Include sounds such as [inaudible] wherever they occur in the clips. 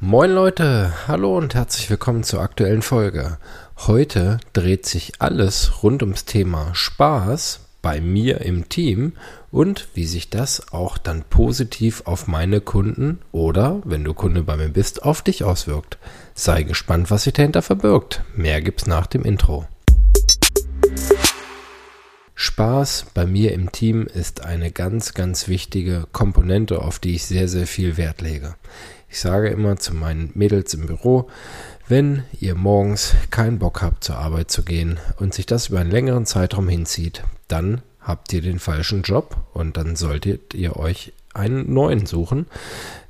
Moin Leute, hallo und herzlich willkommen zur aktuellen Folge. Heute dreht sich alles rund ums Thema Spaß bei mir im Team und wie sich das auch dann positiv auf meine Kunden oder, wenn du Kunde bei mir bist, auf dich auswirkt. Sei gespannt, was sich dahinter verbirgt. Mehr gibt's nach dem Intro. Spaß bei mir im Team ist eine ganz, ganz wichtige Komponente, auf die ich sehr, sehr viel Wert lege. Ich sage immer zu meinen Mädels im Büro, wenn ihr morgens keinen Bock habt, zur Arbeit zu gehen und sich das über einen längeren Zeitraum hinzieht, dann habt ihr den falschen Job und dann solltet ihr euch einen neuen suchen.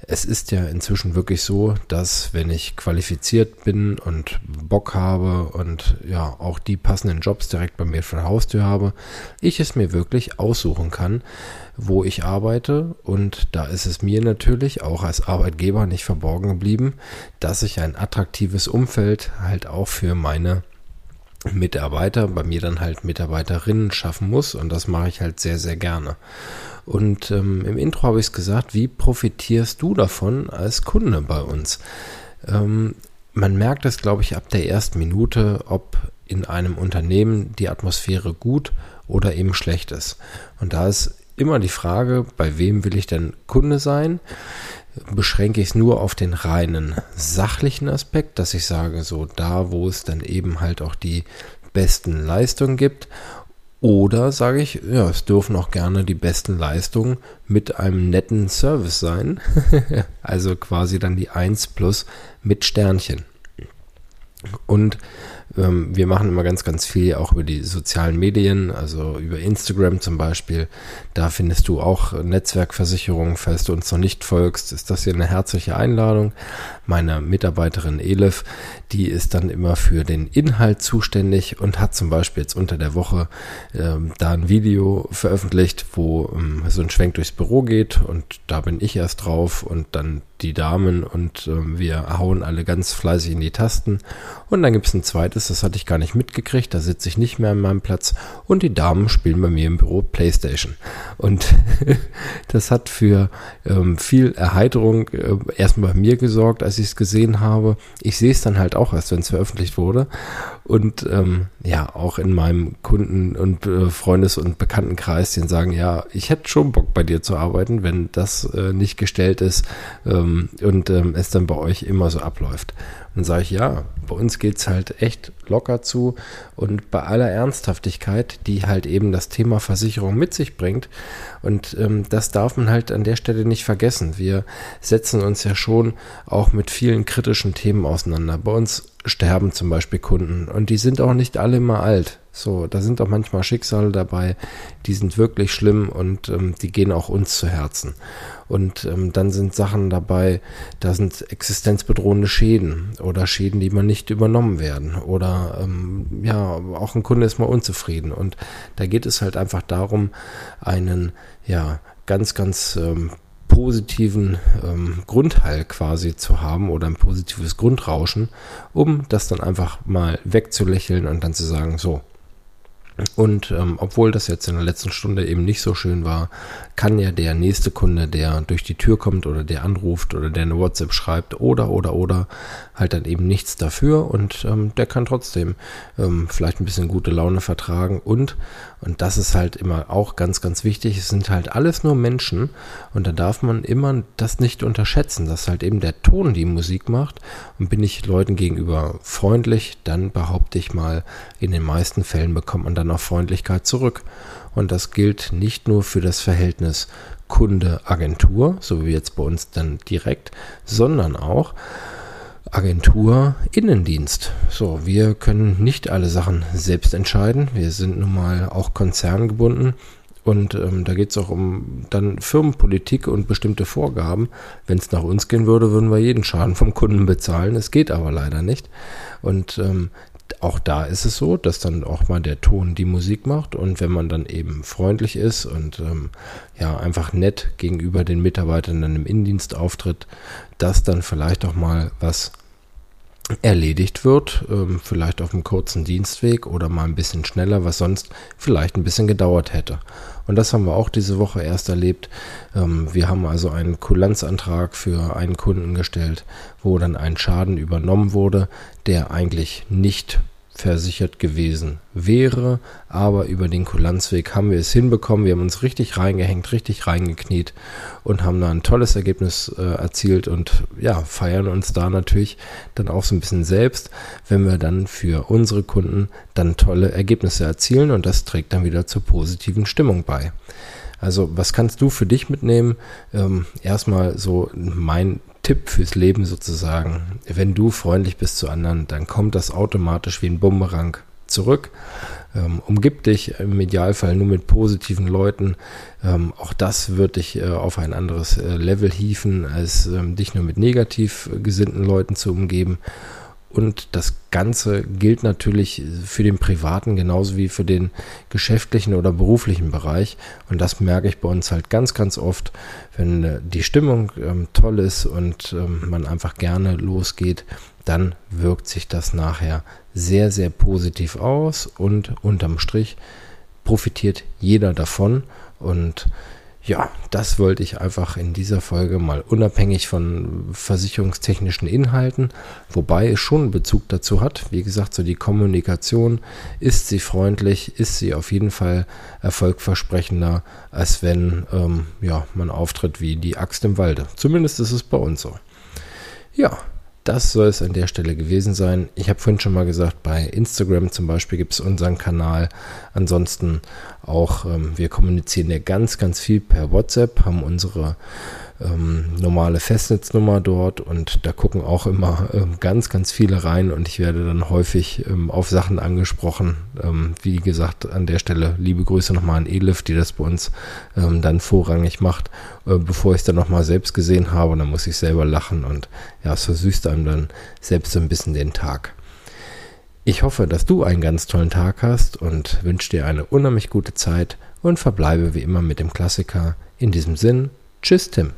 Es ist ja inzwischen wirklich so, dass wenn ich qualifiziert bin und Bock habe und ja auch die passenden Jobs direkt bei mir vor der Haustür habe, ich es mir wirklich aussuchen kann, wo ich arbeite. Und da ist es mir natürlich auch als Arbeitgeber nicht verborgen geblieben, dass ich ein attraktives Umfeld halt auch für meine Mitarbeiter, bei mir dann halt Mitarbeiterinnen schaffen muss und das mache ich halt sehr, sehr gerne. Und ähm, im Intro habe ich es gesagt, wie profitierst du davon als Kunde bei uns? Ähm, man merkt es, glaube ich, ab der ersten Minute, ob in einem Unternehmen die Atmosphäre gut oder eben schlecht ist. Und da ist immer die Frage, bei wem will ich denn Kunde sein? Beschränke ich es nur auf den reinen sachlichen Aspekt, dass ich sage, so da, wo es dann eben halt auch die besten Leistungen gibt. Oder sage ich, ja, es dürfen auch gerne die besten Leistungen mit einem netten Service sein. [laughs] also quasi dann die 1 plus mit Sternchen. Und ähm, wir machen immer ganz, ganz viel auch über die sozialen Medien, also über Instagram zum Beispiel. Da findest du auch Netzwerkversicherungen. Falls du uns noch nicht folgst, ist das hier eine herzliche Einladung. Meine Mitarbeiterin Elif, die ist dann immer für den Inhalt zuständig und hat zum Beispiel jetzt unter der Woche ähm, da ein Video veröffentlicht, wo ähm, so ein Schwenk durchs Büro geht und da bin ich erst drauf und dann die Damen und äh, wir hauen alle ganz fleißig in die Tasten. Und dann gibt es ein zweites, das hatte ich gar nicht mitgekriegt, da sitze ich nicht mehr an meinem Platz und die Damen spielen bei mir im Büro Playstation. Und [laughs] das hat für ähm, viel Erheiterung äh, erstmal bei mir gesorgt, als ich es gesehen habe. Ich sehe es dann halt auch erst, wenn es veröffentlicht wurde. Und ähm, ja, auch in meinem Kunden- und äh, Freundes- und Bekanntenkreis, den sagen, ja, ich hätte schon Bock bei dir zu arbeiten, wenn das äh, nicht gestellt ist ähm, und ähm, es dann bei euch immer so abläuft. Dann sage ich, ja, bei uns geht's halt echt locker zu und bei aller Ernsthaftigkeit, die halt eben das Thema Versicherung mit sich bringt. Und ähm, das darf man halt an der Stelle nicht vergessen. Wir setzen uns ja schon auch mit vielen kritischen Themen auseinander. Bei uns sterben zum Beispiel Kunden und die sind auch nicht alle immer alt. So, da sind auch manchmal Schicksale dabei, die sind wirklich schlimm und ähm, die gehen auch uns zu Herzen. Und ähm, dann sind Sachen dabei, da sind existenzbedrohende Schäden oder Schäden, die man nicht übernommen werden. Oder ähm, ja, auch ein Kunde ist mal unzufrieden. Und da geht es halt einfach darum, einen ja ganz, ganz ähm, positiven ähm, Grundhall quasi zu haben oder ein positives Grundrauschen, um das dann einfach mal wegzulächeln und dann zu sagen, so, und ähm, obwohl das jetzt in der letzten Stunde eben nicht so schön war, kann ja der nächste Kunde, der durch die Tür kommt oder der anruft oder der eine WhatsApp schreibt oder oder oder halt dann eben nichts dafür. Und ähm, der kann trotzdem ähm, vielleicht ein bisschen gute Laune vertragen. Und und das ist halt immer auch ganz ganz wichtig. Es sind halt alles nur Menschen. Und da darf man immer das nicht unterschätzen, dass halt eben der Ton die Musik macht. Und bin ich Leuten gegenüber freundlich, dann behaupte ich mal in den meisten Fällen bekommt man dann dann auch Freundlichkeit zurück. Und das gilt nicht nur für das Verhältnis Kunde-Agentur, so wie jetzt bei uns dann direkt, sondern auch Agentur-Innendienst. So, wir können nicht alle Sachen selbst entscheiden. Wir sind nun mal auch konzerngebunden. Und ähm, da geht es auch um dann Firmenpolitik und bestimmte Vorgaben. Wenn es nach uns gehen würde, würden wir jeden Schaden vom Kunden bezahlen. Es geht aber leider nicht. Und ähm, auch da ist es so, dass dann auch mal der Ton die Musik macht und wenn man dann eben freundlich ist und ähm, ja einfach nett gegenüber den Mitarbeitern dann im Innendienst auftritt, dass dann vielleicht auch mal was erledigt wird, ähm, vielleicht auf einem kurzen Dienstweg oder mal ein bisschen schneller, was sonst vielleicht ein bisschen gedauert hätte. Und das haben wir auch diese Woche erst erlebt. Ähm, wir haben also einen Kulanzantrag für einen Kunden gestellt, wo dann ein Schaden übernommen wurde, der eigentlich nicht versichert gewesen wäre, aber über den Kulanzweg haben wir es hinbekommen. Wir haben uns richtig reingehängt, richtig reingekniet und haben da ein tolles Ergebnis äh, erzielt und ja, feiern uns da natürlich dann auch so ein bisschen selbst, wenn wir dann für unsere Kunden dann tolle Ergebnisse erzielen und das trägt dann wieder zur positiven Stimmung bei. Also was kannst du für dich mitnehmen? Ähm, erstmal so mein Tipp fürs Leben sozusagen. Wenn du freundlich bist zu anderen, dann kommt das automatisch wie ein Bumerang zurück. Ähm, umgib dich im Idealfall nur mit positiven Leuten. Ähm, auch das wird dich äh, auf ein anderes äh, Level hieven, als ähm, dich nur mit negativ gesinnten Leuten zu umgeben. Und das Ganze gilt natürlich für den privaten genauso wie für den geschäftlichen oder beruflichen Bereich. Und das merke ich bei uns halt ganz, ganz oft, wenn äh, die Stimmung ähm, toll ist und ähm, man einfach gerne losgeht, dann wirkt sich das nachher sehr, sehr positiv aus und unterm Strich profitiert jeder davon. Und ja, das wollte ich einfach in dieser Folge mal unabhängig von versicherungstechnischen Inhalten, wobei es schon Bezug dazu hat. Wie gesagt, so die Kommunikation, ist sie freundlich, ist sie auf jeden Fall erfolgversprechender, als wenn ähm, ja, man auftritt wie die Axt im Walde. Zumindest ist es bei uns so. Ja, das soll es an der Stelle gewesen sein. Ich habe vorhin schon mal gesagt, bei Instagram zum Beispiel gibt es unseren Kanal. Ansonsten auch, ähm, wir kommunizieren ja ganz, ganz viel per WhatsApp, haben unsere ähm, normale Festnetznummer dort und da gucken auch immer ähm, ganz, ganz viele rein und ich werde dann häufig ähm, auf Sachen angesprochen. Ähm, wie gesagt, an der Stelle liebe Grüße nochmal an Elif, die das bei uns ähm, dann vorrangig macht, äh, bevor ich es dann nochmal selbst gesehen habe und dann muss ich selber lachen und ja, es versüßt einem dann selbst so ein bisschen den Tag. Ich hoffe, dass du einen ganz tollen Tag hast und wünsche dir eine unheimlich gute Zeit und verbleibe wie immer mit dem Klassiker. In diesem Sinn, tschüss Tim.